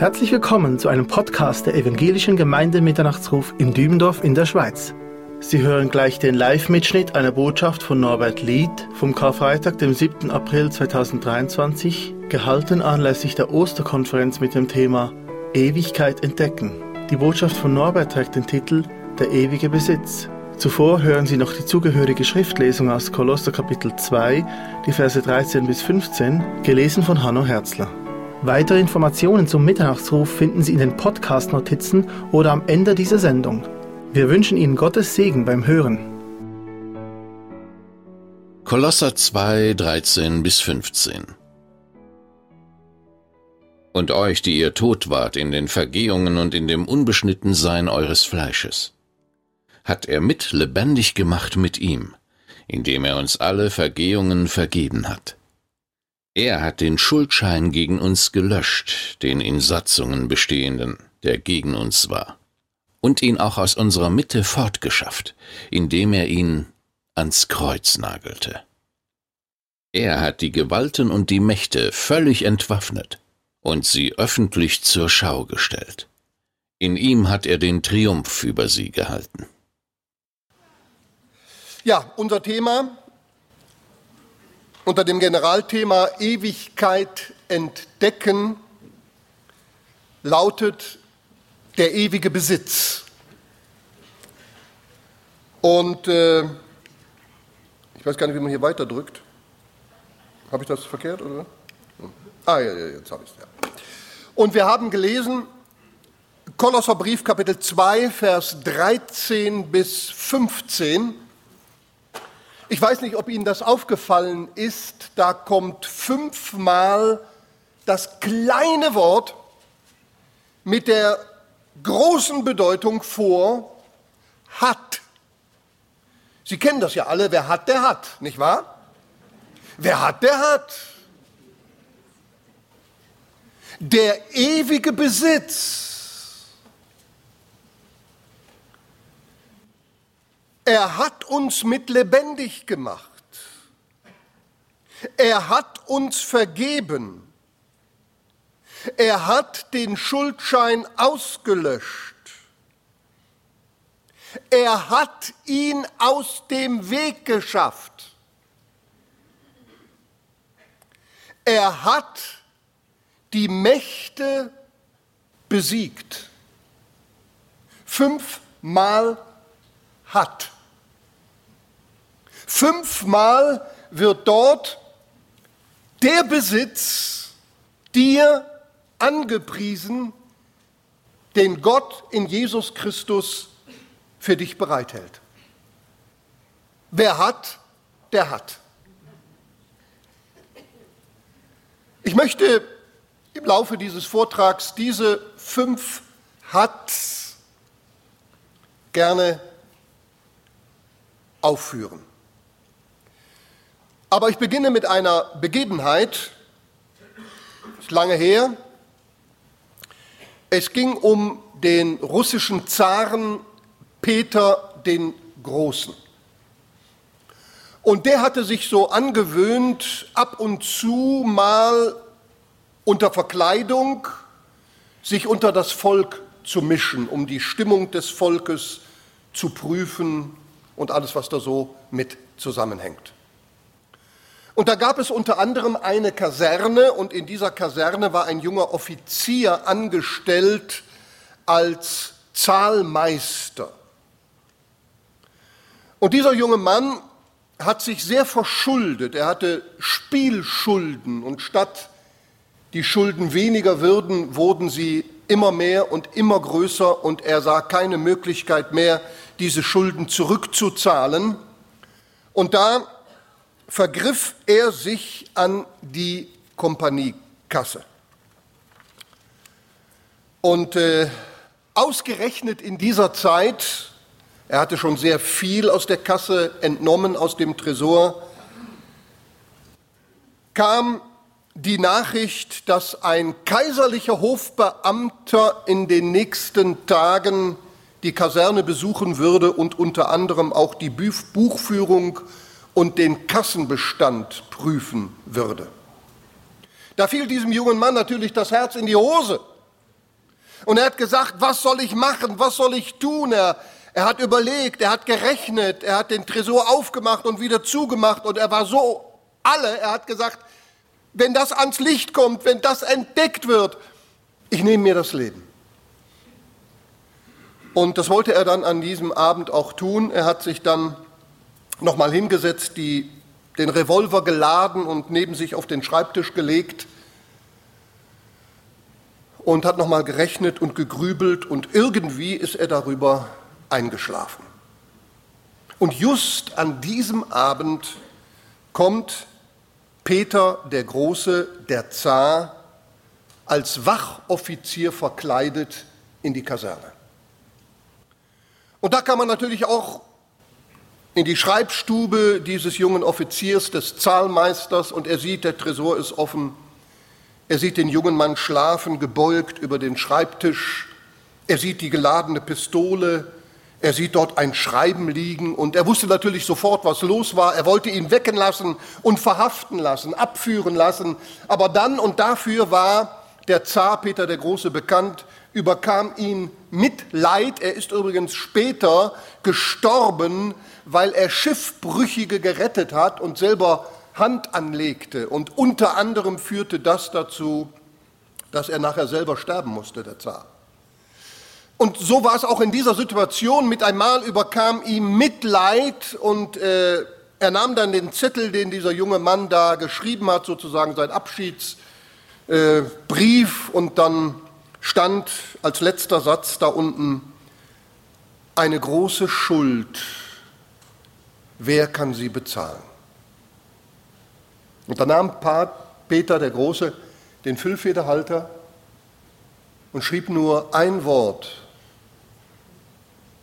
Herzlich willkommen zu einem Podcast der Evangelischen Gemeinde Mitternachtsruf in Dübendorf in der Schweiz. Sie hören gleich den Live-Mitschnitt einer Botschaft von Norbert Lied vom Karfreitag, dem 7. April 2023, gehalten anlässlich der Osterkonferenz mit dem Thema Ewigkeit entdecken. Die Botschaft von Norbert trägt den Titel Der ewige Besitz. Zuvor hören Sie noch die zugehörige Schriftlesung aus Kolosser Kapitel 2, die Verse 13 bis 15, gelesen von Hanno Herzler. Weitere Informationen zum Mitternachtsruf finden Sie in den Podcast-Notizen oder am Ende dieser Sendung. Wir wünschen Ihnen Gottes Segen beim Hören. Kolosser 2, 13 bis 15 Und euch, die ihr tot wart in den Vergehungen und in dem Unbeschnittensein eures Fleisches, hat er mit lebendig gemacht mit ihm, indem er uns alle Vergehungen vergeben hat er hat den Schuldschein gegen uns gelöscht, den in Satzungen bestehenden, der gegen uns war, und ihn auch aus unserer Mitte fortgeschafft, indem er ihn ans Kreuz nagelte. Er hat die Gewalten und die Mächte völlig entwaffnet und sie öffentlich zur Schau gestellt. In ihm hat er den Triumph über sie gehalten. Ja, unser Thema unter dem Generalthema Ewigkeit entdecken lautet der ewige Besitz. Und äh, ich weiß gar nicht, wie man hier weiterdrückt. Habe ich das verkehrt oder? Ah, ja, ja jetzt habe ich es. Ja. Und wir haben gelesen, Kolosserbrief Kapitel 2, Vers 13 bis 15. Ich weiß nicht, ob Ihnen das aufgefallen ist, da kommt fünfmal das kleine Wort mit der großen Bedeutung vor, hat. Sie kennen das ja alle, wer hat, der hat, nicht wahr? Wer hat, der hat. Der ewige Besitz Er hat uns mit lebendig gemacht. Er hat uns vergeben. Er hat den Schuldschein ausgelöscht. Er hat ihn aus dem Weg geschafft. Er hat die Mächte besiegt. Fünfmal hat. Fünfmal wird dort der Besitz dir angepriesen, den Gott in Jesus Christus für dich bereithält. Wer hat, der hat. Ich möchte im Laufe dieses Vortrags diese fünf Hats gerne aufführen. Aber ich beginne mit einer Begebenheit, ist lange her. Es ging um den russischen Zaren Peter den Großen. Und der hatte sich so angewöhnt, ab und zu mal unter Verkleidung sich unter das Volk zu mischen, um die Stimmung des Volkes zu prüfen und alles, was da so mit zusammenhängt. Und da gab es unter anderem eine Kaserne und in dieser Kaserne war ein junger Offizier angestellt als Zahlmeister. Und dieser junge Mann hat sich sehr verschuldet. Er hatte Spielschulden und statt die Schulden weniger würden, wurden sie immer mehr und immer größer und er sah keine Möglichkeit mehr, diese Schulden zurückzuzahlen. Und da vergriff er sich an die Kompaniekasse. Und äh, ausgerechnet in dieser Zeit, er hatte schon sehr viel aus der Kasse entnommen, aus dem Tresor, kam die Nachricht, dass ein kaiserlicher Hofbeamter in den nächsten Tagen die Kaserne besuchen würde und unter anderem auch die Buchführung und den Kassenbestand prüfen würde. Da fiel diesem jungen Mann natürlich das Herz in die Hose. Und er hat gesagt, was soll ich machen, was soll ich tun? Er, er hat überlegt, er hat gerechnet, er hat den Tresor aufgemacht und wieder zugemacht und er war so alle, er hat gesagt, wenn das ans Licht kommt, wenn das entdeckt wird, ich nehme mir das Leben. Und das wollte er dann an diesem Abend auch tun. Er hat sich dann nochmal hingesetzt, die, den Revolver geladen und neben sich auf den Schreibtisch gelegt und hat nochmal gerechnet und gegrübelt und irgendwie ist er darüber eingeschlafen. Und just an diesem Abend kommt Peter der Große, der Zar, als Wachoffizier verkleidet in die Kaserne. Und da kann man natürlich auch in die Schreibstube dieses jungen Offiziers, des Zahlmeisters, und er sieht, der Tresor ist offen. Er sieht den jungen Mann schlafen, gebeugt über den Schreibtisch. Er sieht die geladene Pistole. Er sieht dort ein Schreiben liegen und er wusste natürlich sofort, was los war. Er wollte ihn wecken lassen und verhaften lassen, abführen lassen. Aber dann und dafür war der Zar Peter der Große bekannt, überkam ihn Mitleid. Er ist übrigens später gestorben, weil er Schiffbrüchige gerettet hat und selber Hand anlegte. Und unter anderem führte das dazu, dass er nachher selber sterben musste, der Zar. Und so war es auch in dieser Situation. Mit einmal überkam ihm Mitleid und äh, er nahm dann den Zettel, den dieser junge Mann da geschrieben hat, sozusagen sein Abschiedsbrief, äh, und dann stand als letzter Satz da unten, eine große Schuld, wer kann sie bezahlen? Und da nahm Peter der Große den Füllfederhalter und schrieb nur ein Wort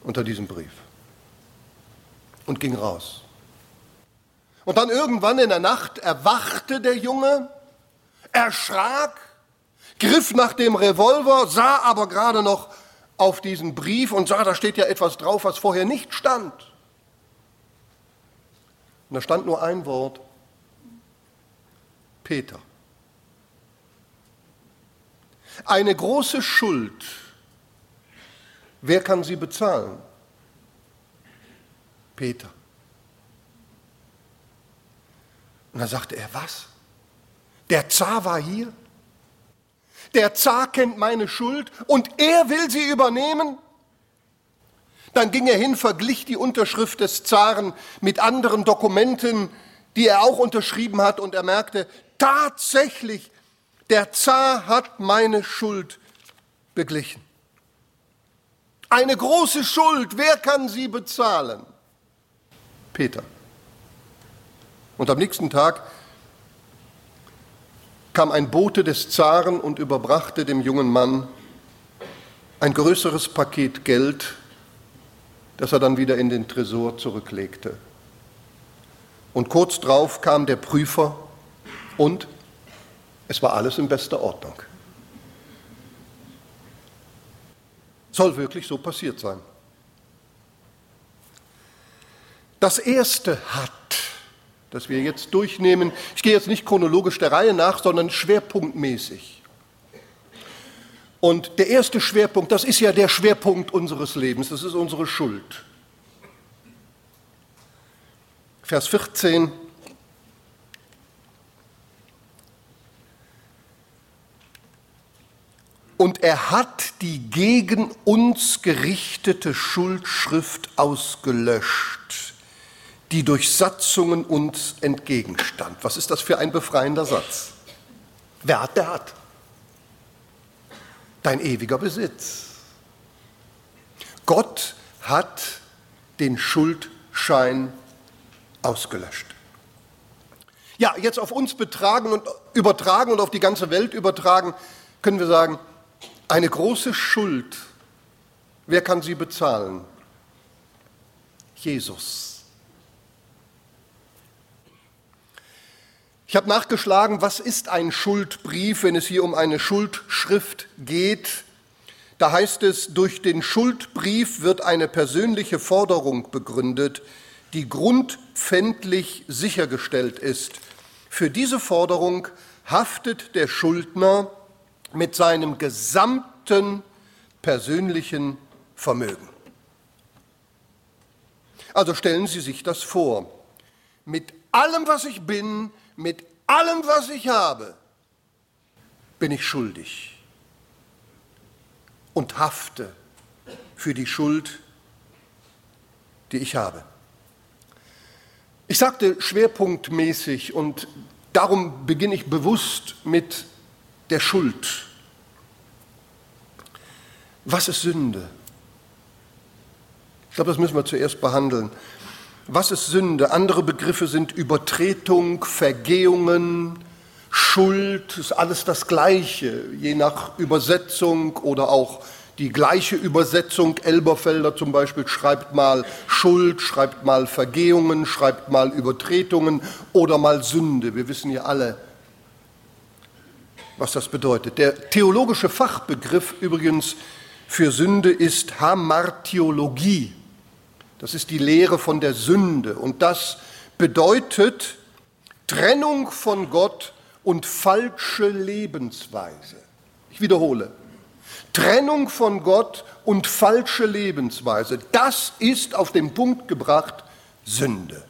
unter diesem Brief und ging raus. Und dann irgendwann in der Nacht erwachte der Junge, erschrak griff nach dem Revolver, sah aber gerade noch auf diesen Brief und sah, da steht ja etwas drauf, was vorher nicht stand. Und da stand nur ein Wort, Peter. Eine große Schuld, wer kann sie bezahlen? Peter. Und da sagte er, was? Der Zar war hier? Der Zar kennt meine Schuld und er will sie übernehmen? Dann ging er hin, verglich die Unterschrift des Zaren mit anderen Dokumenten, die er auch unterschrieben hat, und er merkte, tatsächlich, der Zar hat meine Schuld beglichen. Eine große Schuld, wer kann sie bezahlen? Peter. Und am nächsten Tag kam ein Bote des Zaren und überbrachte dem jungen Mann ein größeres Paket Geld, das er dann wieder in den Tresor zurücklegte. Und kurz darauf kam der Prüfer und es war alles in bester Ordnung. Soll wirklich so passiert sein. Das erste hat das wir jetzt durchnehmen. Ich gehe jetzt nicht chronologisch der Reihe nach, sondern schwerpunktmäßig. Und der erste Schwerpunkt, das ist ja der Schwerpunkt unseres Lebens, das ist unsere Schuld. Vers 14. Und er hat die gegen uns gerichtete Schuldschrift ausgelöscht die durch Satzungen uns entgegenstand. Was ist das für ein befreiender Satz? Wer hat, der hat. Dein ewiger Besitz. Gott hat den Schuldschein ausgelöscht. Ja, jetzt auf uns betragen und übertragen und auf die ganze Welt übertragen, können wir sagen, eine große Schuld, wer kann sie bezahlen? Jesus. Ich habe nachgeschlagen, was ist ein Schuldbrief, wenn es hier um eine Schuldschrift geht. Da heißt es, durch den Schuldbrief wird eine persönliche Forderung begründet, die grundpfändlich sichergestellt ist. Für diese Forderung haftet der Schuldner mit seinem gesamten persönlichen Vermögen. Also stellen Sie sich das vor. Mit allem, was ich bin, mit allem, was ich habe, bin ich schuldig und hafte für die Schuld, die ich habe. Ich sagte schwerpunktmäßig und darum beginne ich bewusst mit der Schuld. Was ist Sünde? Ich glaube, das müssen wir zuerst behandeln. Was ist Sünde? Andere Begriffe sind Übertretung, Vergehungen, Schuld, ist alles das Gleiche, je nach Übersetzung oder auch die gleiche Übersetzung. Elberfelder zum Beispiel schreibt mal Schuld, schreibt mal Vergehungen, schreibt mal Übertretungen oder mal Sünde. Wir wissen ja alle, was das bedeutet. Der theologische Fachbegriff übrigens für Sünde ist Hamartiologie. Das ist die Lehre von der Sünde. Und das bedeutet Trennung von Gott und falsche Lebensweise. Ich wiederhole. Trennung von Gott und falsche Lebensweise. Das ist auf den Punkt gebracht Sünde.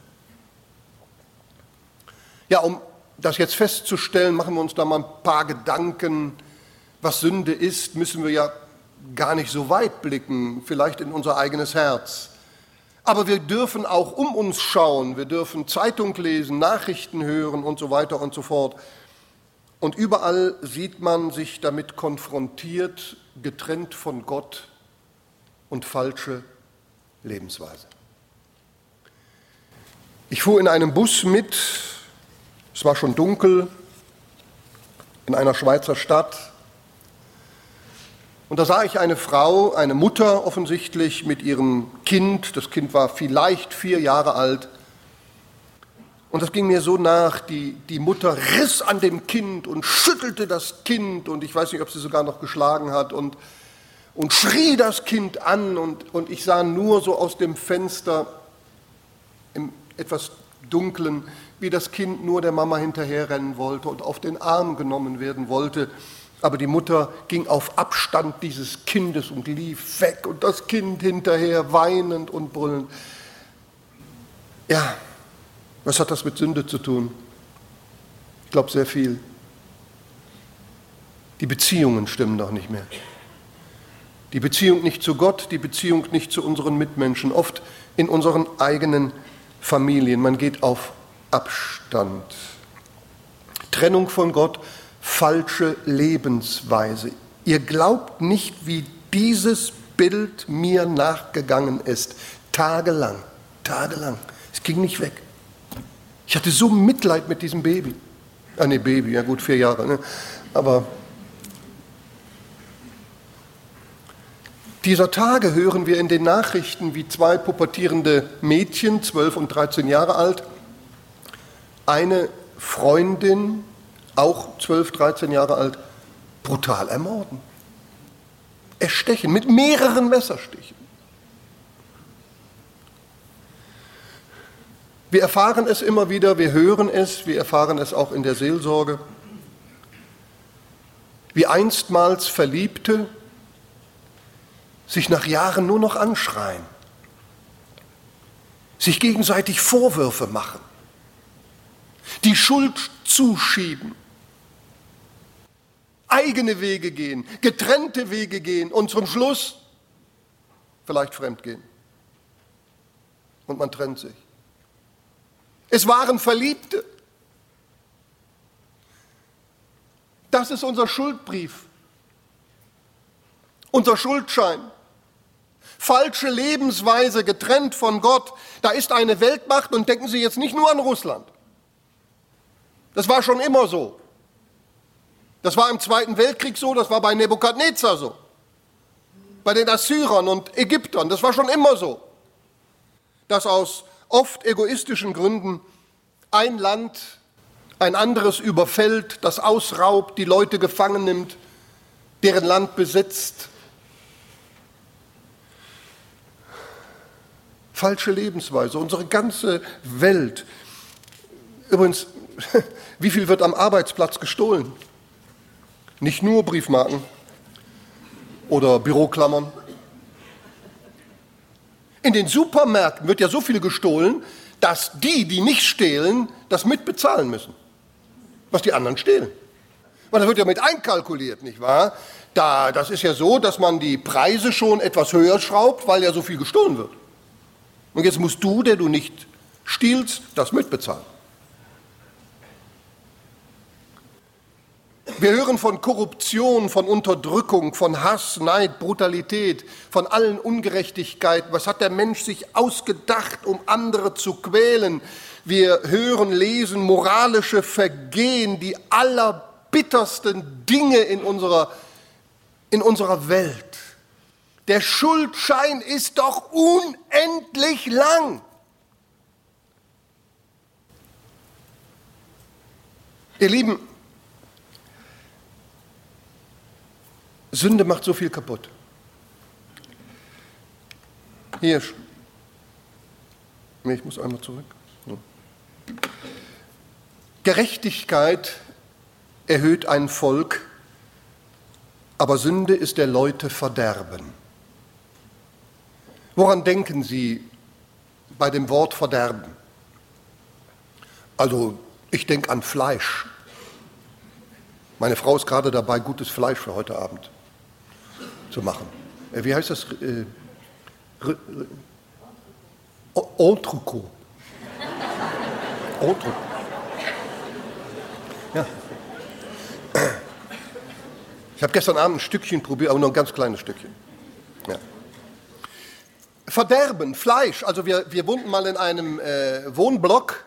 Ja, um das jetzt festzustellen, machen wir uns da mal ein paar Gedanken. Was Sünde ist, müssen wir ja gar nicht so weit blicken, vielleicht in unser eigenes Herz. Aber wir dürfen auch um uns schauen, wir dürfen Zeitung lesen, Nachrichten hören und so weiter und so fort. Und überall sieht man sich damit konfrontiert, getrennt von Gott und falsche Lebensweise. Ich fuhr in einem Bus mit, es war schon dunkel, in einer Schweizer Stadt. Und da sah ich eine Frau, eine Mutter offensichtlich mit ihrem Kind, das Kind war vielleicht vier Jahre alt, und das ging mir so nach, die, die Mutter riss an dem Kind und schüttelte das Kind und ich weiß nicht, ob sie sogar noch geschlagen hat und, und schrie das Kind an und, und ich sah nur so aus dem Fenster im etwas dunklen, wie das Kind nur der Mama hinterherrennen wollte und auf den Arm genommen werden wollte. Aber die Mutter ging auf Abstand dieses Kindes und lief weg und das Kind hinterher weinend und brüllend. Ja, was hat das mit Sünde zu tun? Ich glaube sehr viel. Die Beziehungen stimmen doch nicht mehr. Die Beziehung nicht zu Gott, die Beziehung nicht zu unseren Mitmenschen, oft in unseren eigenen Familien. Man geht auf Abstand. Trennung von Gott, falsche Lebensweise. Ihr glaubt nicht, wie dieses Bild mir nachgegangen ist. Tagelang, tagelang. Es ging nicht weg. Ich hatte so Mitleid mit diesem Baby. Ah, nee, Baby, ja gut, vier Jahre. Ne? Aber dieser Tage hören wir in den Nachrichten, wie zwei pubertierende Mädchen, 12 und 13 Jahre alt, eine Freundin, auch 12, 13 Jahre alt, brutal ermorden. Erstechen mit mehreren Messerstichen. Wir erfahren es immer wieder, wir hören es, wir erfahren es auch in der Seelsorge, wie einstmals Verliebte sich nach Jahren nur noch anschreien, sich gegenseitig Vorwürfe machen, die Schuld zuschieben, eigene Wege gehen, getrennte Wege gehen und zum Schluss vielleicht fremd gehen. Und man trennt sich. Es waren Verliebte. Das ist unser Schuldbrief, unser Schuldschein. Falsche Lebensweise getrennt von Gott. Da ist eine Weltmacht und denken Sie jetzt nicht nur an Russland. Das war schon immer so. Das war im Zweiten Weltkrieg so, das war bei Nebukadnezar so. Bei den Assyrern und Ägyptern, das war schon immer so. Dass aus oft egoistischen Gründen ein Land ein anderes überfällt, das ausraubt, die Leute gefangen nimmt, deren Land besitzt. Falsche Lebensweise, unsere ganze Welt. Übrigens, wie viel wird am Arbeitsplatz gestohlen? Nicht nur Briefmarken. oder Büroklammern. In den Supermärkten wird ja so viel gestohlen, dass die, die nicht stehlen, das mitbezahlen müssen, was die anderen stehlen. Weil das wird ja mit einkalkuliert, nicht wahr? Da, das ist ja so, dass man die Preise schon etwas höher schraubt, weil ja so viel gestohlen wird. Und jetzt musst du, der du nicht stiehlst, das mitbezahlen. Wir hören von Korruption, von Unterdrückung, von Hass, Neid, Brutalität, von allen Ungerechtigkeiten. Was hat der Mensch sich ausgedacht, um andere zu quälen? Wir hören, lesen moralische Vergehen, die allerbittersten Dinge in unserer, in unserer Welt. Der Schuldschein ist doch unendlich lang. Ihr Lieben, Sünde macht so viel kaputt. Hier. Nee, ich muss einmal zurück. Gerechtigkeit erhöht ein Volk, aber Sünde ist der Leute Verderben. Woran denken Sie bei dem Wort Verderben? Also ich denke an Fleisch. Meine Frau ist gerade dabei, gutes Fleisch für heute Abend zu machen. Äh, wie heißt das? Äh, Entrecot. Entrecot. Ja. Ich habe gestern Abend ein Stückchen probiert, aber nur ein ganz kleines Stückchen. Ja. Verderben, Fleisch. Also wir, wir wohnten mal in einem äh, Wohnblock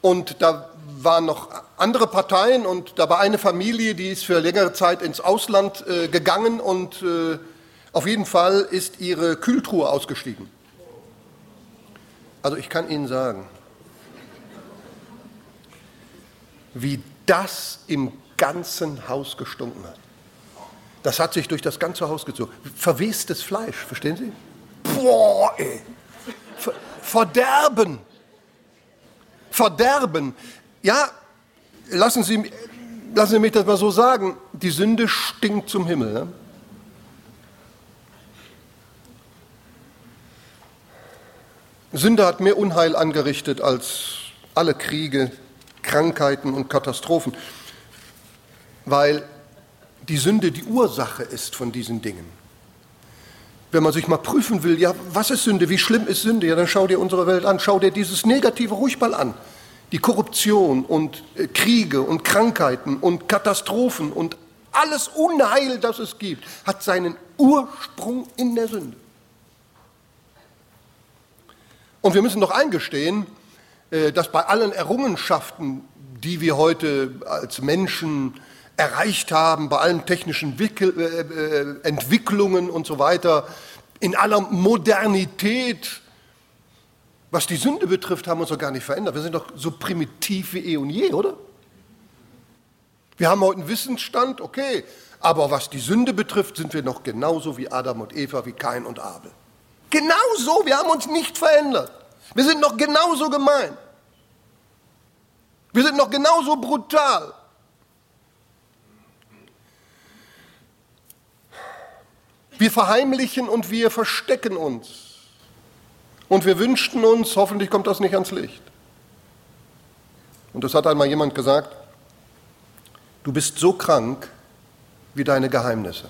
und da waren noch andere Parteien und da war eine Familie, die ist für längere Zeit ins Ausland äh, gegangen und äh, auf jeden Fall ist ihre Kühltruhe ausgestiegen. Also ich kann Ihnen sagen, wie das im ganzen Haus gestunken hat. Das hat sich durch das ganze Haus gezogen. Verwestes Fleisch, verstehen Sie? Boah, ey. Verderben. Verderben. Ja, lassen Sie, lassen Sie mich das mal so sagen, die Sünde stinkt zum Himmel. Ne? Sünde hat mehr Unheil angerichtet als alle Kriege, Krankheiten und Katastrophen, weil die Sünde die Ursache ist von diesen Dingen. Wenn man sich mal prüfen will, ja, was ist Sünde, wie schlimm ist Sünde, ja, dann schau dir unsere Welt an, schau dir dieses Negative ruhig mal an die Korruption und äh, Kriege und Krankheiten und Katastrophen und alles Unheil, das es gibt, hat seinen Ursprung in der Sünde. Und wir müssen doch eingestehen, äh, dass bei allen Errungenschaften, die wir heute als Menschen erreicht haben, bei allen technischen äh, Entwicklungen und so weiter, in aller Modernität, was die Sünde betrifft, haben wir uns doch gar nicht verändert. Wir sind doch so primitiv wie eh und je, oder? Wir haben heute einen Wissensstand, okay, aber was die Sünde betrifft, sind wir noch genauso wie Adam und Eva, wie Kain und Abel. Genauso, wir haben uns nicht verändert. Wir sind noch genauso gemein. Wir sind noch genauso brutal. Wir verheimlichen und wir verstecken uns. Und wir wünschten uns, hoffentlich kommt das nicht ans Licht. Und das hat einmal jemand gesagt, du bist so krank wie deine Geheimnisse.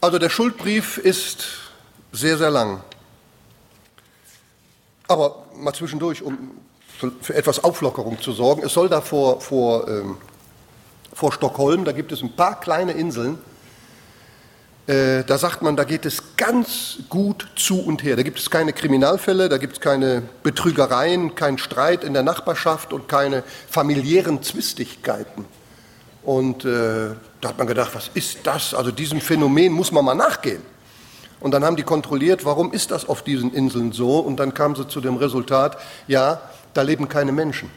Also der Schuldbrief ist sehr, sehr lang. Aber mal zwischendurch, um für etwas Auflockerung zu sorgen, es soll da vor, vor, ähm, vor Stockholm, da gibt es ein paar kleine Inseln, äh, da sagt man, da geht es ganz gut zu und her. Da gibt es keine Kriminalfälle, da gibt es keine Betrügereien, keinen Streit in der Nachbarschaft und keine familiären Zwistigkeiten. Und äh, da hat man gedacht, was ist das? Also diesem Phänomen muss man mal nachgehen. Und dann haben die kontrolliert, warum ist das auf diesen Inseln so? Und dann kamen sie zu dem Resultat, ja, da leben keine Menschen.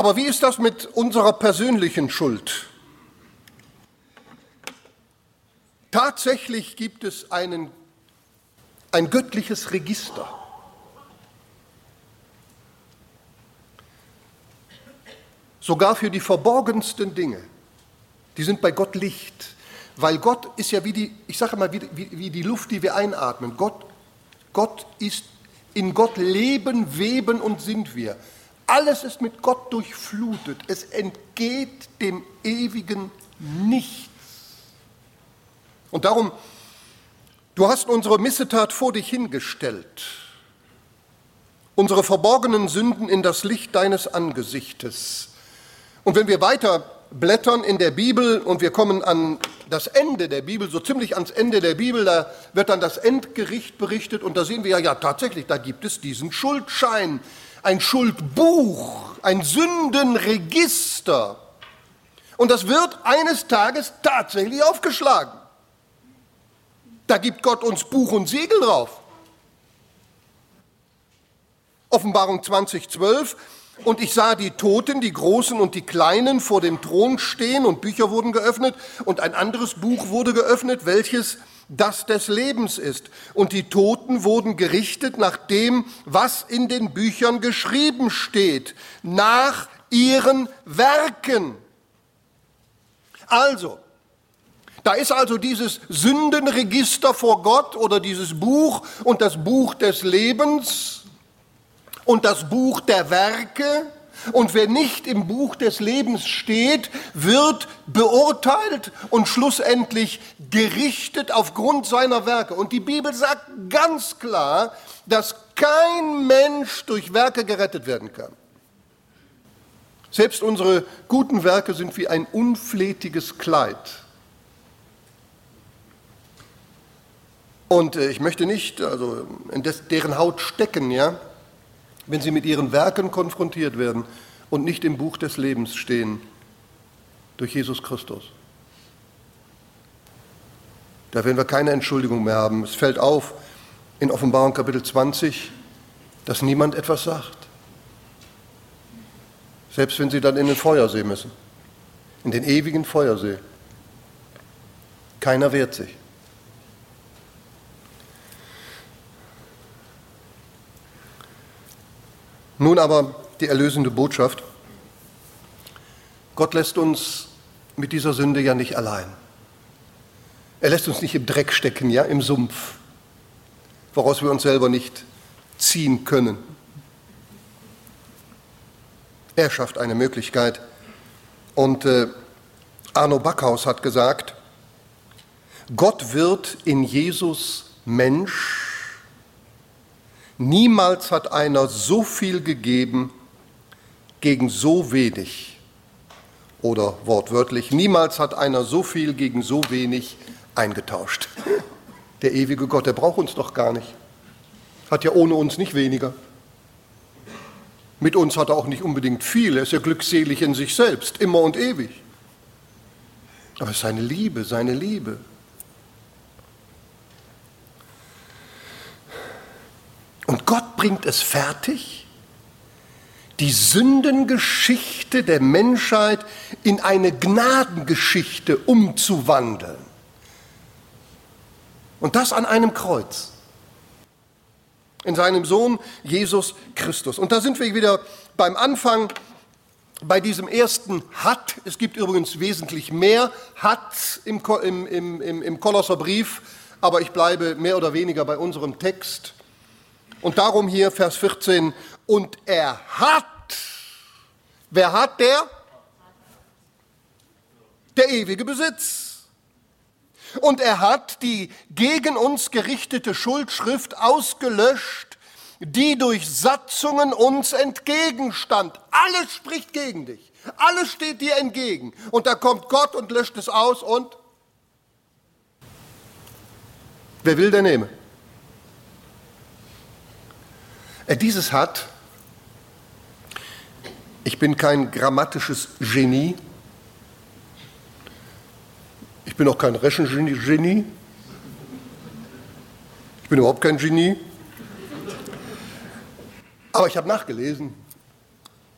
Aber wie ist das mit unserer persönlichen Schuld? Tatsächlich gibt es einen, ein göttliches Register. Sogar für die verborgensten Dinge. Die sind bei Gott Licht. Weil Gott ist ja wie die, ich sage mal, wie, wie, wie die Luft, die wir einatmen. Gott, Gott ist, in Gott leben, weben und sind wir. Alles ist mit Gott durchflutet. Es entgeht dem Ewigen nichts. Und darum, du hast unsere Missetat vor dich hingestellt, unsere verborgenen Sünden in das Licht deines Angesichtes. Und wenn wir weiter blättern in der Bibel und wir kommen an das Ende der Bibel, so ziemlich ans Ende der Bibel, da wird dann das Endgericht berichtet und da sehen wir ja, ja tatsächlich, da gibt es diesen Schuldschein, ein Schuldbuch, ein Sündenregister. Und das wird eines Tages tatsächlich aufgeschlagen. Da gibt Gott uns Buch und Siegel drauf. Offenbarung 2012. Und ich sah die Toten, die Großen und die Kleinen vor dem Thron stehen und Bücher wurden geöffnet und ein anderes Buch wurde geöffnet, welches das des Lebens ist. Und die Toten wurden gerichtet nach dem, was in den Büchern geschrieben steht, nach ihren Werken. Also, da ist also dieses Sündenregister vor Gott oder dieses Buch und das Buch des Lebens und das Buch der Werke. Und wer nicht im Buch des Lebens steht, wird beurteilt und schlussendlich gerichtet aufgrund seiner Werke. Und die Bibel sagt ganz klar, dass kein Mensch durch Werke gerettet werden kann. Selbst unsere guten Werke sind wie ein unflätiges Kleid. Und äh, ich möchte nicht also in deren Haut stecken, ja, wenn sie mit ihren Werken konfrontiert werden und nicht im Buch des Lebens stehen durch Jesus Christus. Da werden wir keine Entschuldigung mehr haben. Es fällt auf in Offenbarung Kapitel 20, dass niemand etwas sagt. Selbst wenn sie dann in den Feuersee müssen, in den ewigen Feuersee. Keiner wehrt sich. Nun aber die erlösende Botschaft. Gott lässt uns mit dieser Sünde ja nicht allein. Er lässt uns nicht im Dreck stecken, ja, im Sumpf, woraus wir uns selber nicht ziehen können. Er schafft eine Möglichkeit. Und äh, Arno Backhaus hat gesagt, Gott wird in Jesus Mensch Niemals hat einer so viel gegeben gegen so wenig. Oder wortwörtlich, niemals hat einer so viel gegen so wenig eingetauscht. Der ewige Gott, der braucht uns doch gar nicht. Hat ja ohne uns nicht weniger. Mit uns hat er auch nicht unbedingt viel. Er ist ja glückselig in sich selbst, immer und ewig. Aber seine Liebe, seine Liebe. Und Gott bringt es fertig, die Sündengeschichte der Menschheit in eine Gnadengeschichte umzuwandeln. Und das an einem Kreuz. In seinem Sohn Jesus Christus. Und da sind wir wieder beim Anfang bei diesem ersten hat. Es gibt übrigens wesentlich mehr hat im, im, im, im Kolosserbrief, aber ich bleibe mehr oder weniger bei unserem Text. Und darum hier Vers 14, und er hat, wer hat der? Der ewige Besitz. Und er hat die gegen uns gerichtete Schuldschrift ausgelöscht, die durch Satzungen uns entgegenstand. Alles spricht gegen dich. Alles steht dir entgegen. Und da kommt Gott und löscht es aus und wer will, der nehme. Er dieses hat, ich bin kein grammatisches Genie, ich bin auch kein Rechengenie, ich bin überhaupt kein Genie, aber ich habe nachgelesen,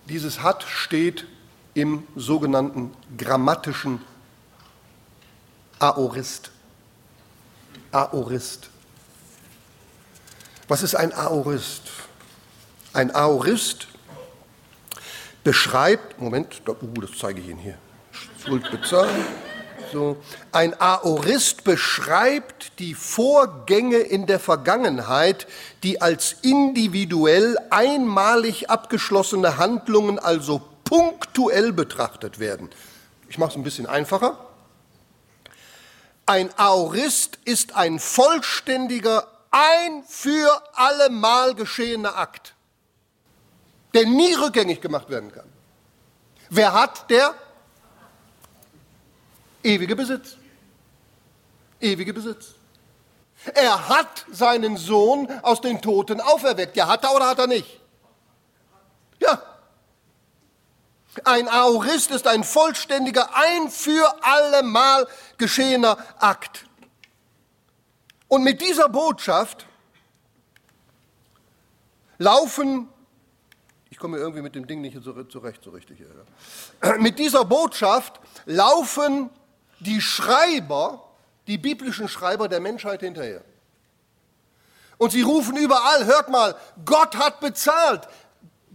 dieses hat steht im sogenannten grammatischen Aorist. Aorist. Was ist ein Aorist? Ein Aorist beschreibt, Moment, uh, das zeige ich Ihnen hier, Schuld bezahlen. So. Ein Aorist beschreibt die Vorgänge in der Vergangenheit, die als individuell einmalig abgeschlossene Handlungen, also punktuell betrachtet werden. Ich mache es ein bisschen einfacher. Ein Aorist ist ein vollständiger, ein für allemal geschehener Akt, der nie rückgängig gemacht werden kann. Wer hat, der ewige Besitz. Ewige Besitz. Er hat seinen Sohn aus den Toten auferweckt. Ja, hat er oder hat er nicht? Ja. Ein Aorist ist ein vollständiger, ein für allemal geschehener Akt. Und mit dieser Botschaft laufen, komme irgendwie mit dem Ding nicht zurecht so richtig, hier, mit dieser Botschaft laufen die Schreiber, die biblischen Schreiber der Menschheit hinterher. Und sie rufen überall, hört mal, Gott hat bezahlt.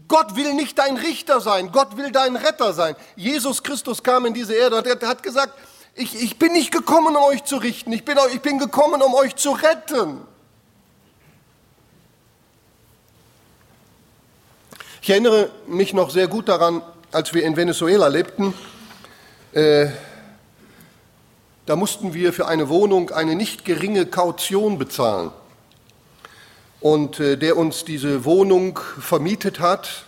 Gott will nicht dein Richter sein, Gott will dein Retter sein. Jesus Christus kam in diese Erde und er hat gesagt, ich, ich bin nicht gekommen, um euch zu richten, ich bin, ich bin gekommen, um euch zu retten. Ich erinnere mich noch sehr gut daran, als wir in Venezuela lebten. Äh, da mussten wir für eine Wohnung eine nicht geringe Kaution bezahlen. Und äh, der uns diese Wohnung vermietet hat,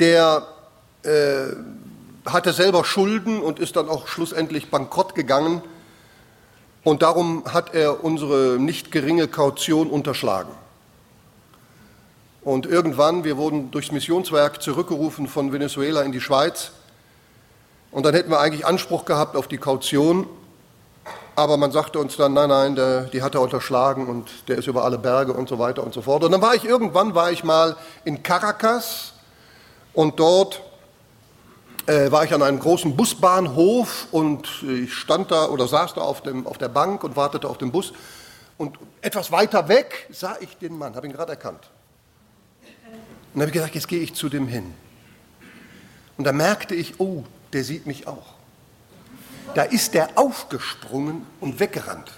der äh, hatte selber Schulden und ist dann auch schlussendlich bankrott gegangen. Und darum hat er unsere nicht geringe Kaution unterschlagen. Und irgendwann, wir wurden durchs Missionswerk zurückgerufen von Venezuela in die Schweiz, und dann hätten wir eigentlich Anspruch gehabt auf die Kaution. Aber man sagte uns dann, nein, nein, der, die hat er unterschlagen und der ist über alle Berge und so weiter und so fort. Und dann war ich irgendwann, war ich mal in Caracas und dort äh, war ich an einem großen Busbahnhof und ich stand da oder saß da auf, dem, auf der Bank und wartete auf den Bus. Und etwas weiter weg sah ich den Mann, habe ihn gerade erkannt. Und habe ich gesagt, jetzt gehe ich zu dem hin. Und da merkte ich, oh, der sieht mich auch. Da ist der aufgesprungen und weggerannt.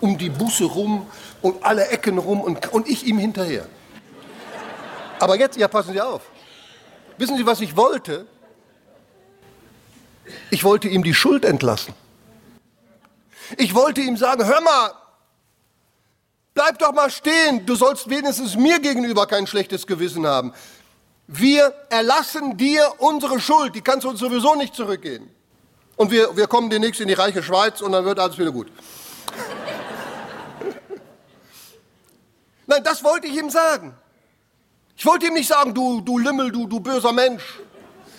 Um die Busse rum und alle Ecken rum und, und ich ihm hinterher. Aber jetzt, ja, passen Sie auf. Wissen Sie, was ich wollte? Ich wollte ihm die Schuld entlassen. Ich wollte ihm sagen, hör mal, bleib doch mal stehen, du sollst wenigstens mir gegenüber kein schlechtes Gewissen haben wir erlassen dir unsere Schuld, die kannst du uns sowieso nicht zurückgehen. Und wir, wir kommen demnächst in die reiche Schweiz und dann wird alles wieder gut. Nein, das wollte ich ihm sagen. Ich wollte ihm nicht sagen, du, du Lümmel, du, du böser Mensch.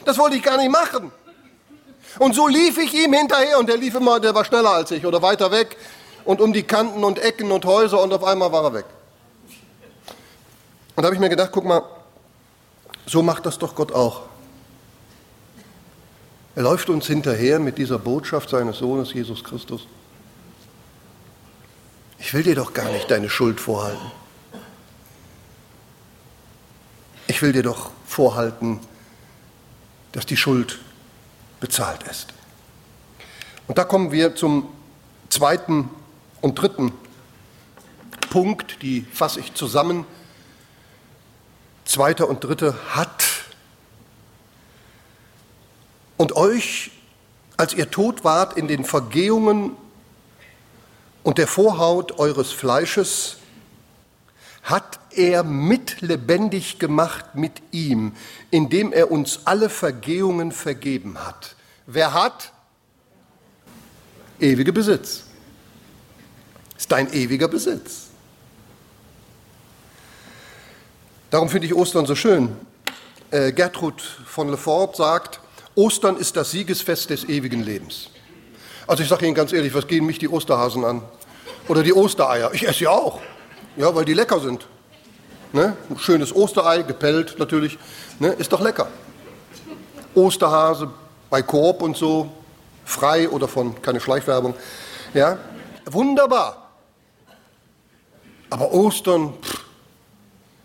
Das wollte ich gar nicht machen. Und so lief ich ihm hinterher und der lief immer, der war schneller als ich oder weiter weg und um die Kanten und Ecken und Häuser und auf einmal war er weg. Und da habe ich mir gedacht, guck mal, so macht das doch Gott auch. Er läuft uns hinterher mit dieser Botschaft seines Sohnes Jesus Christus. Ich will dir doch gar nicht deine Schuld vorhalten. Ich will dir doch vorhalten, dass die Schuld bezahlt ist. Und da kommen wir zum zweiten und dritten Punkt, die fasse ich zusammen zweiter und dritte hat. Und euch, als ihr tot wart in den Vergehungen und der Vorhaut eures Fleisches, hat er mitlebendig gemacht mit ihm, indem er uns alle Vergehungen vergeben hat. Wer hat? Ewige Besitz. Ist dein ewiger Besitz. Darum finde ich Ostern so schön. Äh, Gertrud von Lefort sagt, Ostern ist das Siegesfest des ewigen Lebens. Also ich sage Ihnen ganz ehrlich, was gehen mich die Osterhasen an? Oder die Ostereier? Ich esse sie auch, ja, weil die lecker sind. Ne? Ein schönes Osterei, gepellt natürlich, ne? ist doch lecker. Osterhase bei Coop und so, frei oder von, keine Schleichwerbung. Ja? wunderbar. Aber Ostern, pff,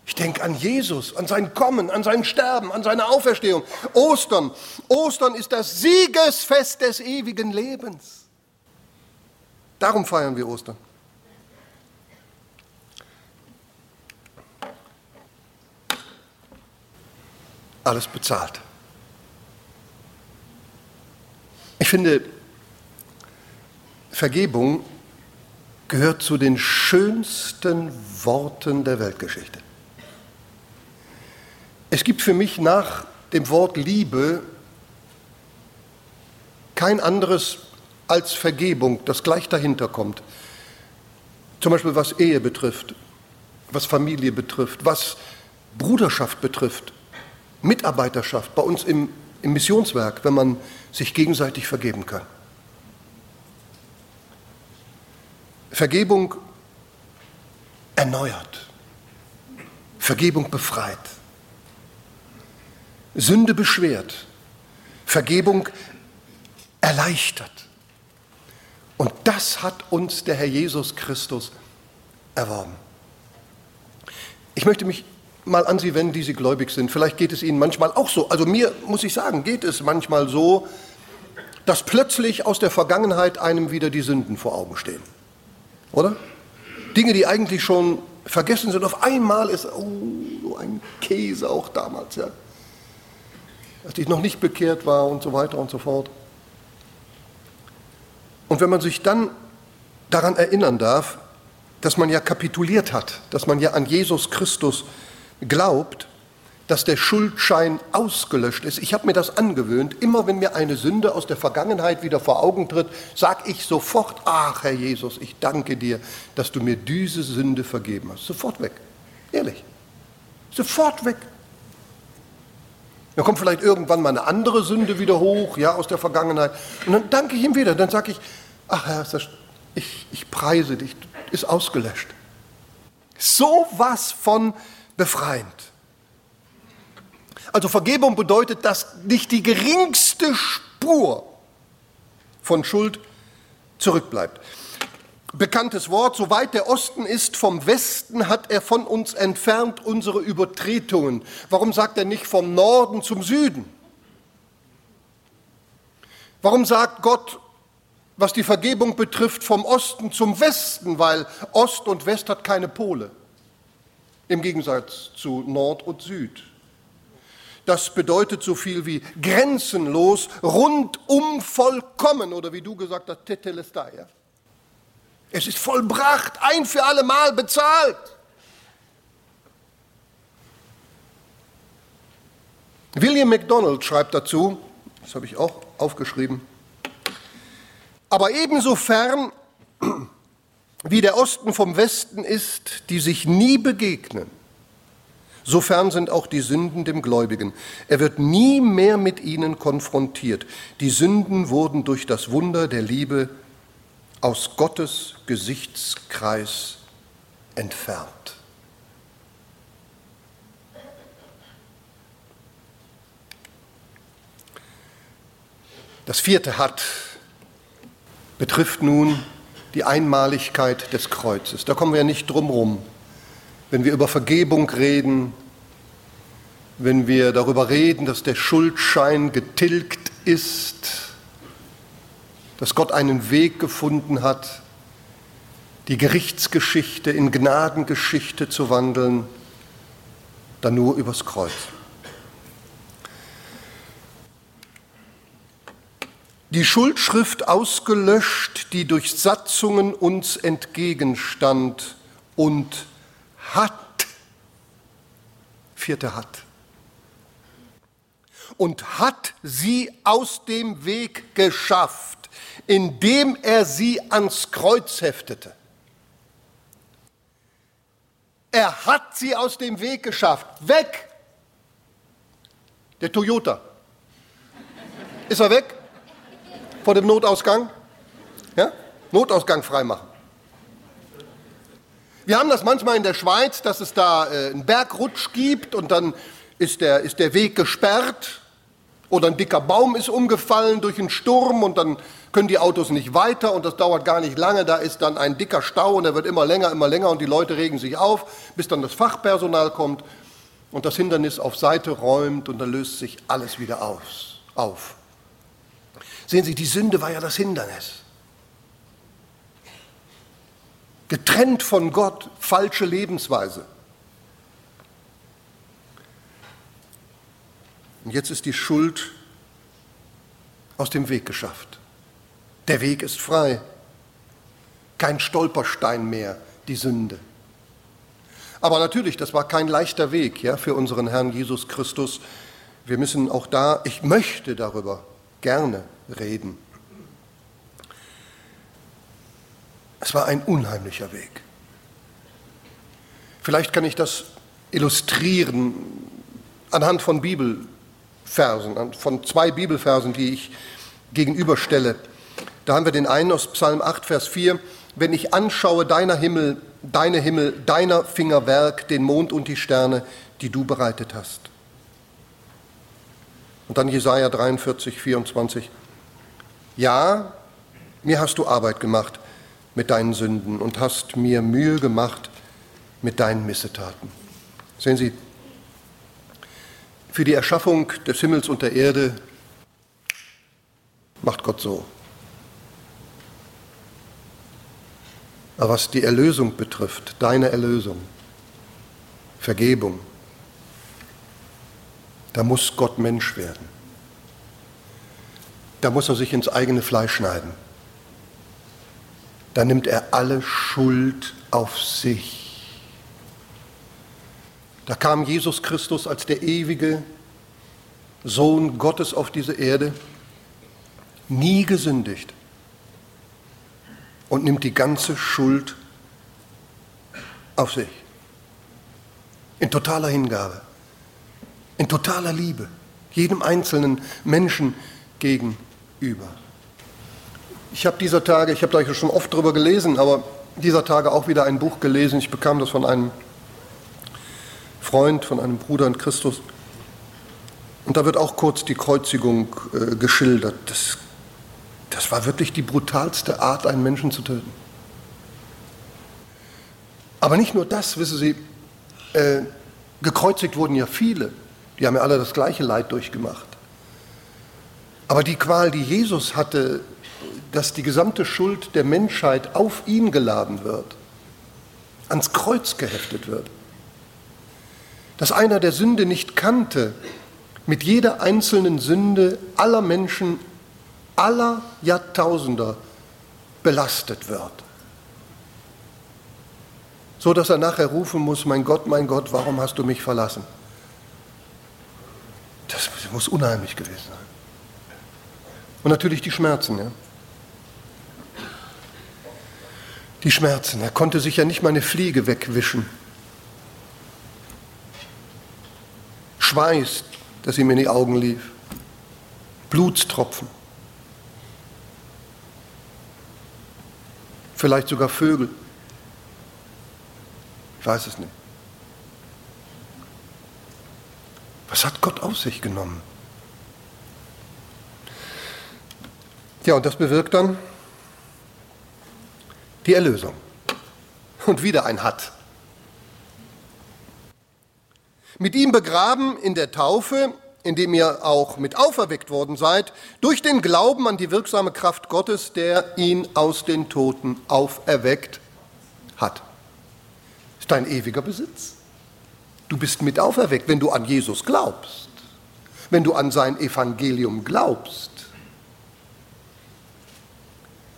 ich denke an Jesus, an sein Kommen, an sein Sterben, an seine Auferstehung. Ostern, Ostern ist das Siegesfest des ewigen Lebens. Darum feiern wir Ostern. Alles bezahlt. Ich finde, Vergebung gehört zu den schönsten Worten der Weltgeschichte. Es gibt für mich nach dem Wort Liebe kein anderes als Vergebung, das gleich dahinter kommt. Zum Beispiel was Ehe betrifft, was Familie betrifft, was Bruderschaft betrifft, Mitarbeiterschaft bei uns im, im Missionswerk, wenn man sich gegenseitig vergeben kann. Vergebung erneuert, Vergebung befreit, Sünde beschwert, Vergebung erleichtert. Und das hat uns der Herr Jesus Christus erworben. Ich möchte mich mal an Sie wenden, die Sie gläubig sind. Vielleicht geht es Ihnen manchmal auch so. Also mir, muss ich sagen, geht es manchmal so, dass plötzlich aus der Vergangenheit einem wieder die Sünden vor Augen stehen. Oder? Dinge, die eigentlich schon vergessen sind. Auf einmal ist, oh, so ein Käse auch damals, ja. Als ich noch nicht bekehrt war und so weiter und so fort. Und wenn man sich dann daran erinnern darf, dass man ja kapituliert hat, dass man ja an Jesus Christus glaubt, dass der Schuldschein ausgelöscht ist. Ich habe mir das angewöhnt. Immer wenn mir eine Sünde aus der Vergangenheit wieder vor Augen tritt, sage ich sofort, ach Herr Jesus, ich danke dir, dass du mir diese Sünde vergeben hast. Sofort weg. Ehrlich. Sofort weg. Dann kommt vielleicht irgendwann mal eine andere Sünde wieder hoch, ja, aus der Vergangenheit. Und dann danke ich ihm wieder. Dann sage ich, ach Herr, ich, ich preise dich, ist ausgelöscht. So was von befreiend. Also Vergebung bedeutet, dass nicht die geringste Spur von Schuld zurückbleibt. Bekanntes Wort, soweit der Osten ist vom Westen, hat er von uns entfernt unsere Übertretungen. Warum sagt er nicht vom Norden zum Süden? Warum sagt Gott, was die Vergebung betrifft, vom Osten zum Westen? Weil Ost und West hat keine Pole, im Gegensatz zu Nord und Süd. Das bedeutet so viel wie grenzenlos, rundum vollkommen oder wie du gesagt hast, tetelestai. Ja? Es ist vollbracht, ein für alle Mal bezahlt. William MacDonald schreibt dazu, das habe ich auch aufgeschrieben, aber ebenso fern wie der Osten vom Westen ist, die sich nie begegnen, Sofern sind auch die Sünden dem Gläubigen. Er wird nie mehr mit ihnen konfrontiert. Die Sünden wurden durch das Wunder der Liebe aus Gottes Gesichtskreis entfernt. Das vierte hat betrifft nun die Einmaligkeit des Kreuzes. Da kommen wir ja nicht drum rum wenn wir über Vergebung reden, wenn wir darüber reden, dass der Schuldschein getilgt ist, dass Gott einen Weg gefunden hat, die Gerichtsgeschichte in Gnadengeschichte zu wandeln, dann nur übers Kreuz. Die Schuldschrift ausgelöscht, die durch Satzungen uns entgegenstand und hat, vierte hat, und hat sie aus dem Weg geschafft, indem er sie ans Kreuz heftete. Er hat sie aus dem Weg geschafft. Weg! Der Toyota. Ist er weg? Vor dem Notausgang? Ja? Notausgang freimachen. Wir haben das manchmal in der Schweiz, dass es da äh, einen Bergrutsch gibt und dann ist der, ist der Weg gesperrt. Oder ein dicker Baum ist umgefallen durch einen Sturm und dann können die Autos nicht weiter und das dauert gar nicht lange. Da ist dann ein dicker Stau und der wird immer länger, immer länger und die Leute regen sich auf, bis dann das Fachpersonal kommt und das Hindernis auf Seite räumt und dann löst sich alles wieder aus, auf. Sehen Sie, die Sünde war ja das Hindernis. Getrennt von Gott, falsche Lebensweise. Und jetzt ist die Schuld aus dem Weg geschafft. Der Weg ist frei. Kein Stolperstein mehr, die Sünde. Aber natürlich, das war kein leichter Weg ja, für unseren Herrn Jesus Christus. Wir müssen auch da, ich möchte darüber gerne reden. Es war ein unheimlicher Weg. Vielleicht kann ich das illustrieren anhand von Bibel, Versen, von zwei Bibelversen, die ich gegenüberstelle. Da haben wir den einen aus Psalm 8, Vers 4. Wenn ich anschaue deiner Himmel, deine Himmel, deiner Fingerwerk, den Mond und die Sterne, die du bereitet hast. Und dann Jesaja 43, 24. Ja, mir hast du Arbeit gemacht mit deinen Sünden und hast mir Mühe gemacht mit deinen Missetaten. Sehen Sie, für die Erschaffung des Himmels und der Erde macht Gott so. Aber was die Erlösung betrifft, deine Erlösung, Vergebung, da muss Gott Mensch werden. Da muss er sich ins eigene Fleisch schneiden. Da nimmt er alle Schuld auf sich. Da kam Jesus Christus als der ewige Sohn Gottes auf diese Erde, nie gesündigt und nimmt die ganze Schuld auf sich. In totaler Hingabe, in totaler Liebe, jedem einzelnen Menschen gegenüber. Ich habe dieser Tage, ich habe da schon oft drüber gelesen, aber dieser Tage auch wieder ein Buch gelesen. Ich bekam das von einem Freund, von einem Bruder in Christus. Und da wird auch kurz die Kreuzigung äh, geschildert. Das, das war wirklich die brutalste Art, einen Menschen zu töten. Aber nicht nur das, wissen Sie, äh, gekreuzigt wurden ja viele. Die haben ja alle das gleiche Leid durchgemacht. Aber die Qual, die Jesus hatte, dass die gesamte Schuld der Menschheit auf ihn geladen wird, ans Kreuz geheftet wird, dass einer der Sünde nicht kannte, mit jeder einzelnen Sünde aller Menschen aller Jahrtausender belastet wird. So dass er nachher rufen muss, mein Gott, mein Gott, warum hast du mich verlassen? Das muss unheimlich gewesen sein. Und natürlich die Schmerzen. Ja? Die Schmerzen. Er konnte sich ja nicht mal eine Fliege wegwischen. Schweiß, das ihm in die Augen lief, Blutstropfen, vielleicht sogar Vögel. Ich weiß es nicht. Was hat Gott auf sich genommen? Ja, und das bewirkt dann die Erlösung. Und wieder ein Hat. Mit ihm begraben in der Taufe, indem ihr auch mit auferweckt worden seid, durch den Glauben an die wirksame Kraft Gottes, der ihn aus den Toten auferweckt hat. Ist dein ewiger Besitz. Du bist mit auferweckt, wenn du an Jesus glaubst, wenn du an sein Evangelium glaubst.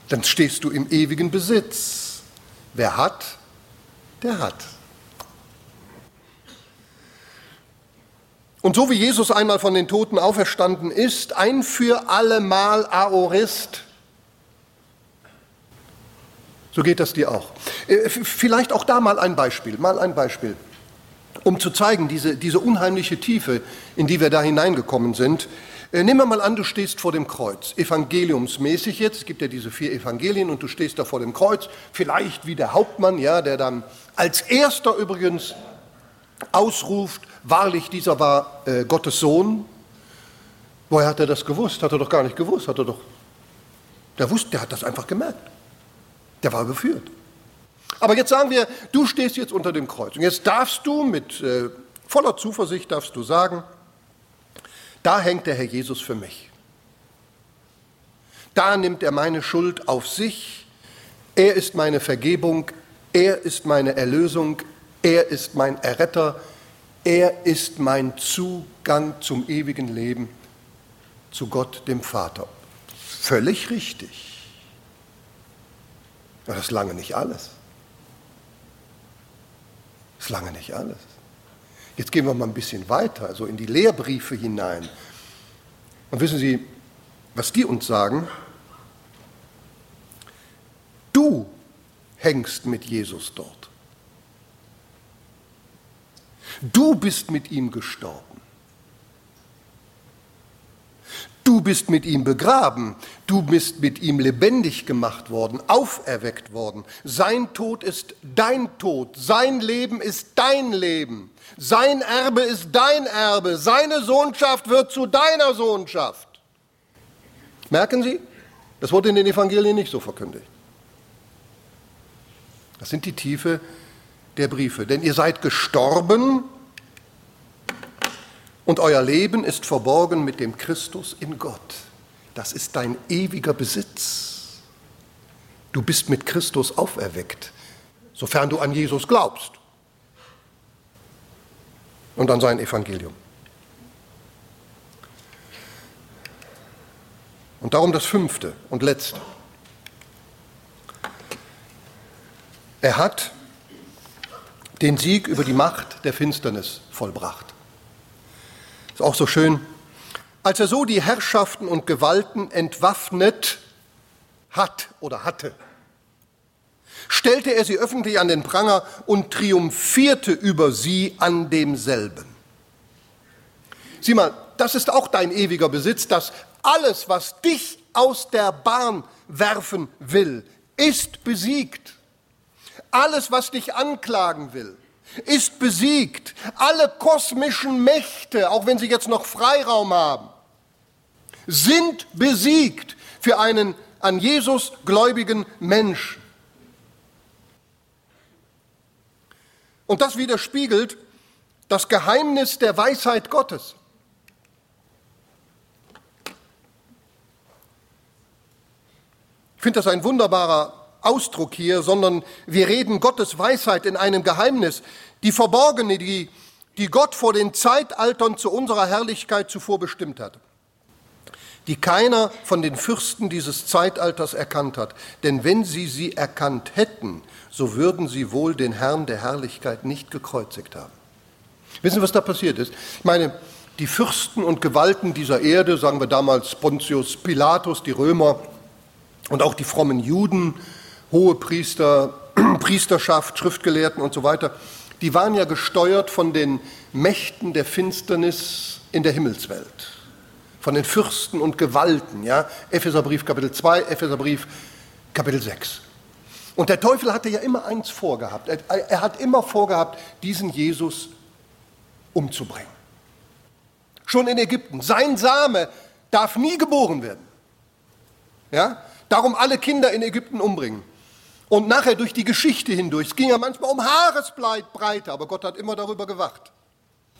Dann stehst du im ewigen Besitz. Wer hat, der hat. Und so wie Jesus einmal von den Toten auferstanden ist, ein für allemal Aorist, so geht das dir auch. Äh, vielleicht auch da mal ein Beispiel, mal ein Beispiel, um zu zeigen, diese, diese unheimliche Tiefe, in die wir da hineingekommen sind. Äh, nimm mal an, du stehst vor dem Kreuz, evangeliumsmäßig jetzt, es gibt ja diese vier Evangelien und du stehst da vor dem Kreuz, vielleicht wie der Hauptmann, ja, der dann als erster übrigens ausruft, wahrlich dieser war äh, Gottes Sohn. Woher hat er das gewusst? Hat er doch gar nicht gewusst, hat er doch. Der wusste, der hat das einfach gemerkt. Der war überführt. Aber jetzt sagen wir, du stehst jetzt unter dem Kreuz. Und jetzt darfst du mit äh, voller Zuversicht darfst du sagen, da hängt der Herr Jesus für mich. Da nimmt er meine Schuld auf sich. Er ist meine Vergebung. Er ist meine Erlösung. Er ist mein Erretter. Er ist mein Zugang zum ewigen Leben, zu Gott dem Vater. Völlig richtig. Aber das ist lange nicht alles. Das ist lange nicht alles. Jetzt gehen wir mal ein bisschen weiter, also in die Lehrbriefe hinein. Und wissen Sie, was die uns sagen? Du hängst mit Jesus dort. Du bist mit ihm gestorben. Du bist mit ihm begraben, du bist mit ihm lebendig gemacht worden, auferweckt worden. Sein Tod ist dein Tod, sein Leben ist dein Leben, sein Erbe ist dein Erbe, seine Sohnschaft wird zu deiner Sohnschaft. Merken Sie, das wurde in den Evangelien nicht so verkündigt. Das sind die Tiefe der Briefe, denn ihr seid gestorben und euer Leben ist verborgen mit dem Christus in Gott. Das ist dein ewiger Besitz. Du bist mit Christus auferweckt, sofern du an Jesus glaubst und an sein Evangelium. Und darum das fünfte und letzte. Er hat den Sieg über die Macht der Finsternis vollbracht. Ist auch so schön. Als er so die Herrschaften und Gewalten entwaffnet hat oder hatte, stellte er sie öffentlich an den Pranger und triumphierte über sie an demselben. Sieh mal, das ist auch dein ewiger Besitz, dass alles, was dich aus der Bahn werfen will, ist besiegt. Alles, was dich anklagen will, ist besiegt. Alle kosmischen Mächte, auch wenn sie jetzt noch Freiraum haben, sind besiegt für einen an Jesus gläubigen Menschen. Und das widerspiegelt das Geheimnis der Weisheit Gottes. Ich finde das ein wunderbarer Ausdruck hier, sondern wir reden Gottes Weisheit in einem Geheimnis, die verborgene, die, die Gott vor den Zeitaltern zu unserer Herrlichkeit zuvor bestimmt hat, die keiner von den Fürsten dieses Zeitalters erkannt hat. Denn wenn sie sie erkannt hätten, so würden sie wohl den Herrn der Herrlichkeit nicht gekreuzigt haben. Wissen Sie, was da passiert ist? Ich meine, die Fürsten und Gewalten dieser Erde, sagen wir damals Pontius Pilatus, die Römer und auch die frommen Juden, hohe Priester, Priesterschaft, Schriftgelehrten und so weiter, die waren ja gesteuert von den Mächten der Finsternis in der Himmelswelt, von den Fürsten und Gewalten, ja, Epheserbrief Kapitel 2, Epheserbrief Kapitel 6. Und der Teufel hatte ja immer eins vorgehabt. Er, er hat immer vorgehabt, diesen Jesus umzubringen. Schon in Ägypten. Sein Same darf nie geboren werden. Ja? Darum alle Kinder in Ägypten umbringen. Und nachher durch die Geschichte hindurch, es ging ja manchmal um Haaresbreite, aber Gott hat immer darüber gewacht.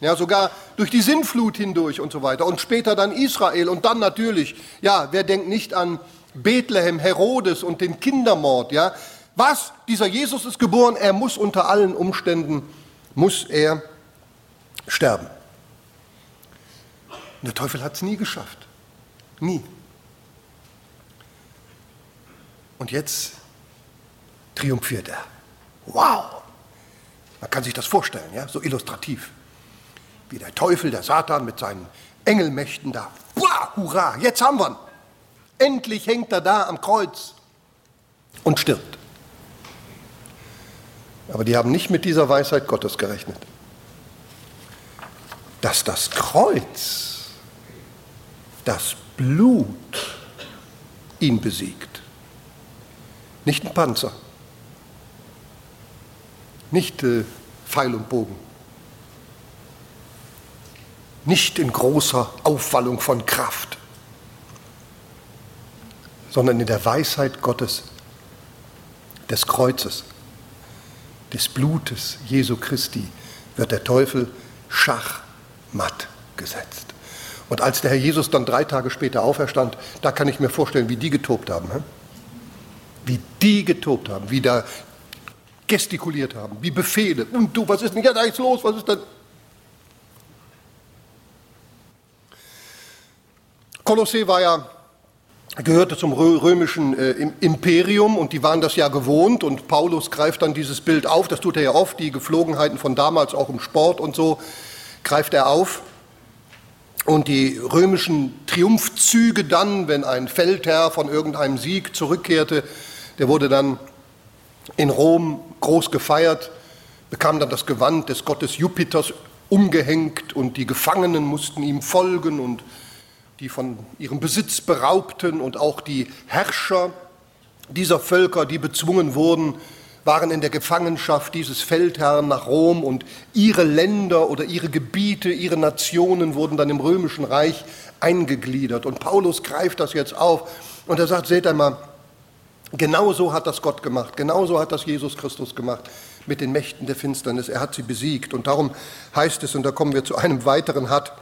Ja, sogar durch die Sintflut hindurch und so weiter. Und später dann Israel und dann natürlich, ja, wer denkt nicht an Bethlehem, Herodes und den Kindermord, ja? Was? Dieser Jesus ist geboren, er muss unter allen Umständen, muss er sterben. Der Teufel hat es nie geschafft. Nie. Und jetzt triumphiert er. Wow! Man kann sich das vorstellen, ja, so illustrativ. Wie der Teufel, der Satan mit seinen Engelmächten da. Wow, hurra, jetzt haben wir ihn. Endlich hängt er da am Kreuz und stirbt. Aber die haben nicht mit dieser Weisheit Gottes gerechnet. Dass das Kreuz, das Blut ihn besiegt. Nicht ein Panzer, nicht äh, Pfeil und Bogen. nicht in großer Aufwallung von Kraft, sondern in der Weisheit Gottes, des Kreuzes, des Blutes Jesu Christi wird der Teufel schachmatt gesetzt. Und als der Herr Jesus dann drei Tage später auferstand, da kann ich mir vorstellen, wie die getobt haben. Wie die getobt haben, wie da gestikuliert haben, wie Befehle. Und du, was ist denn jetzt los? Was ist denn? Kolossee war ja, gehörte zum römischen äh, Imperium und die waren das ja gewohnt und Paulus greift dann dieses Bild auf, das tut er ja oft, die Geflogenheiten von damals auch im Sport und so, greift er auf. Und die römischen Triumphzüge dann, wenn ein Feldherr von irgendeinem Sieg zurückkehrte, der wurde dann in Rom groß gefeiert, bekam dann das Gewand des Gottes Jupiters umgehängt und die Gefangenen mussten ihm folgen und die von ihrem Besitz beraubten und auch die Herrscher dieser Völker, die bezwungen wurden, waren in der Gefangenschaft dieses Feldherrn nach Rom und ihre Länder oder ihre Gebiete, ihre Nationen wurden dann im römischen Reich eingegliedert. Und Paulus greift das jetzt auf und er sagt, seht einmal, genau so hat das Gott gemacht, genau so hat das Jesus Christus gemacht mit den Mächten der Finsternis. Er hat sie besiegt und darum heißt es, und da kommen wir zu einem weiteren Hat,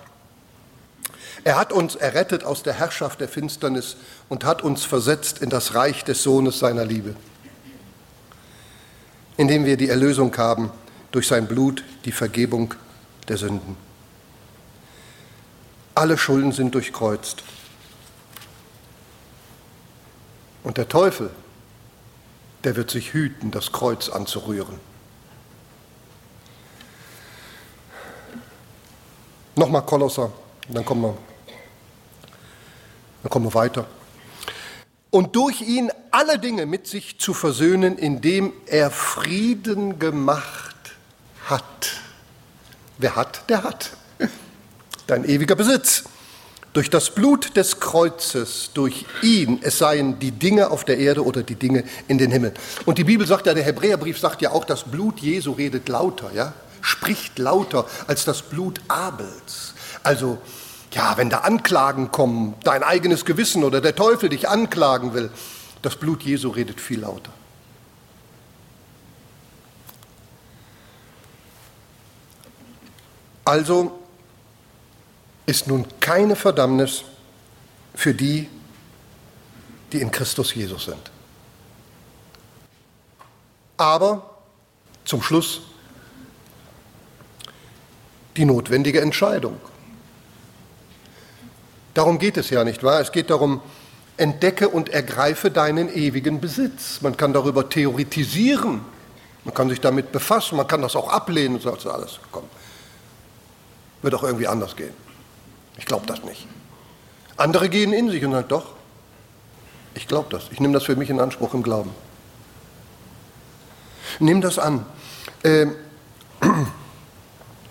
er hat uns errettet aus der Herrschaft der Finsternis und hat uns versetzt in das Reich des Sohnes seiner Liebe, indem wir die Erlösung haben durch sein Blut, die Vergebung der Sünden. Alle Schulden sind durchkreuzt. Und der Teufel, der wird sich hüten, das Kreuz anzurühren. Nochmal Kolosser, dann kommen wir dann kommen wir weiter. Und durch ihn alle Dinge mit sich zu versöhnen, indem er Frieden gemacht hat. Wer hat, der hat. Dein ewiger Besitz. Durch das Blut des Kreuzes, durch ihn, es seien die Dinge auf der Erde oder die Dinge in den Himmel. Und die Bibel sagt ja, der Hebräerbrief sagt ja auch, das Blut Jesu redet lauter, ja, spricht lauter als das Blut Abels. Also ja, wenn da Anklagen kommen, dein eigenes Gewissen oder der Teufel dich anklagen will, das Blut Jesu redet viel lauter. Also ist nun keine Verdammnis für die, die in Christus Jesus sind. Aber zum Schluss die notwendige Entscheidung. Darum geht es ja nicht wahr? Es geht darum, entdecke und ergreife deinen ewigen Besitz. Man kann darüber theoretisieren, man kann sich damit befassen, man kann das auch ablehnen und sagt, alles, komm, wird auch irgendwie anders gehen. Ich glaube das nicht. Andere gehen in sich und sagen, doch, ich glaube das, ich nehme das für mich in Anspruch im Glauben. Nimm das an. Ähm,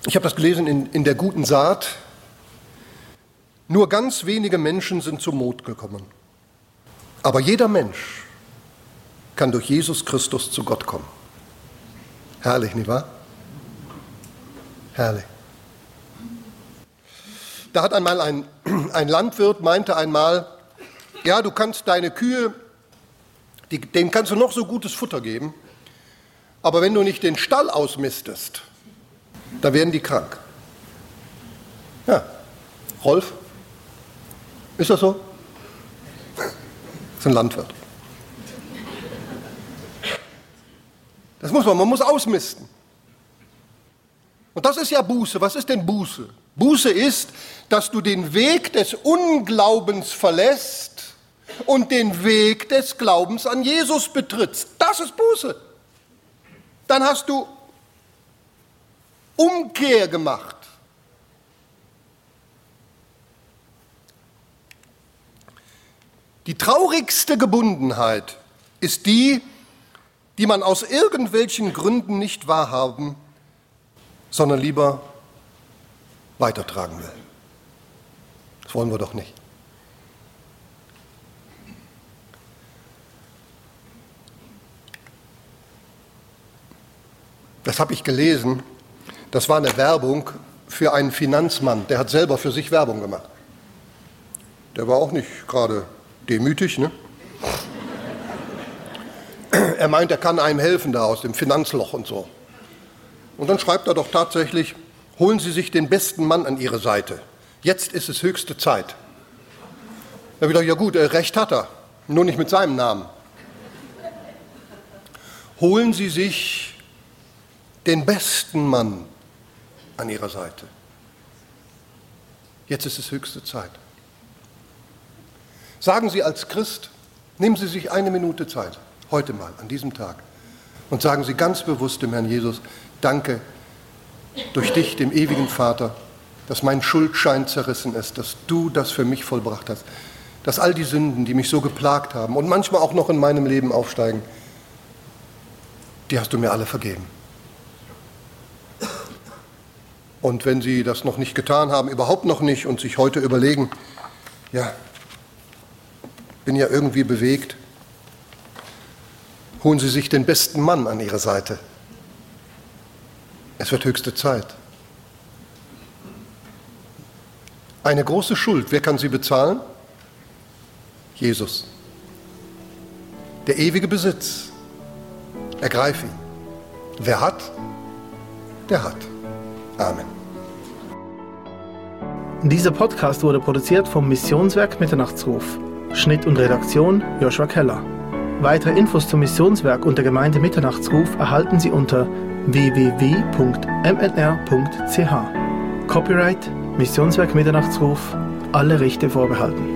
ich habe das gelesen in, in der guten Saat, nur ganz wenige Menschen sind zum Mut gekommen. Aber jeder Mensch kann durch Jesus Christus zu Gott kommen. Herrlich, nicht wahr? Herrlich. Da hat einmal ein, ein Landwirt, meinte einmal, ja, du kannst deine Kühe, die, denen kannst du noch so gutes Futter geben, aber wenn du nicht den Stall ausmistest, da werden die krank. Ja, Rolf, ist das so? Das ist ein Landwirt. Das muss man, man muss ausmisten. Und das ist ja Buße. Was ist denn Buße? Buße ist, dass du den Weg des Unglaubens verlässt und den Weg des Glaubens an Jesus betrittst. Das ist Buße. Dann hast du Umkehr gemacht. Die traurigste Gebundenheit ist die, die man aus irgendwelchen Gründen nicht wahrhaben, sondern lieber weitertragen will. Das wollen wir doch nicht. Das habe ich gelesen. Das war eine Werbung für einen Finanzmann, der hat selber für sich Werbung gemacht. Der war auch nicht gerade demütig, ne? Er meint, er kann einem helfen da aus dem Finanzloch und so. Und dann schreibt er doch tatsächlich, holen Sie sich den besten Mann an Ihre Seite. Jetzt ist es höchste Zeit. Da habe ich gedacht, ja gut, recht hat er, nur nicht mit seinem Namen. Holen Sie sich den besten Mann an Ihrer Seite. Jetzt ist es höchste Zeit. Sagen Sie als Christ, nehmen Sie sich eine Minute Zeit, heute mal, an diesem Tag, und sagen Sie ganz bewusst dem Herrn Jesus, danke durch dich, dem ewigen Vater, dass mein Schuldschein zerrissen ist, dass du das für mich vollbracht hast, dass all die Sünden, die mich so geplagt haben und manchmal auch noch in meinem Leben aufsteigen, die hast du mir alle vergeben. Und wenn Sie das noch nicht getan haben, überhaupt noch nicht und sich heute überlegen, ja, bin ja irgendwie bewegt, holen Sie sich den besten Mann an Ihre Seite. Es wird höchste Zeit. Eine große Schuld, wer kann sie bezahlen? Jesus. Der ewige Besitz. Ergreif ihn. Wer hat, der hat. Amen. Dieser Podcast wurde produziert vom Missionswerk Mitternachtsruf. Schnitt und Redaktion Joshua Keller. Weitere Infos zum Missionswerk und der Gemeinde Mitternachtsruf erhalten Sie unter www.mnr.ch. Copyright Missionswerk Mitternachtsruf. Alle Rechte vorbehalten.